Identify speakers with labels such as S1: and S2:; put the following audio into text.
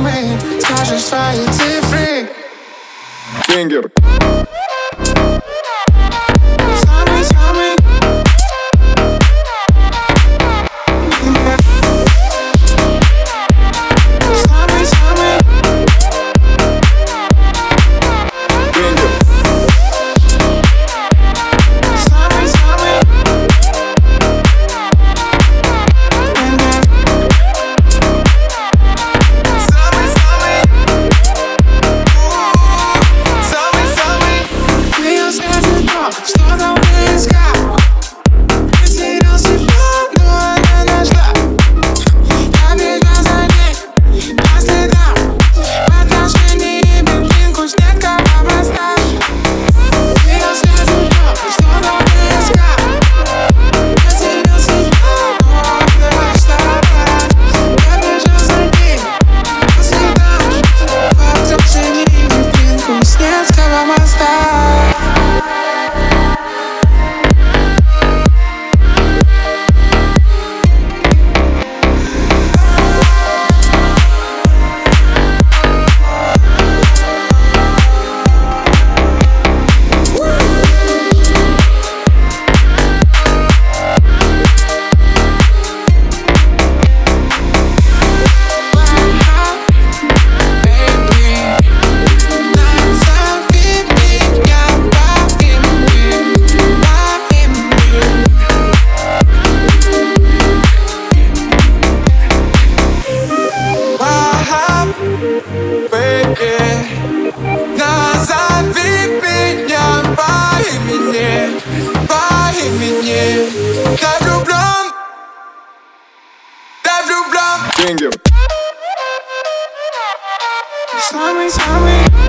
S1: мы Скажешь свои цифры
S2: Кенгер
S1: Bingo.
S2: Slowly,
S1: slowly.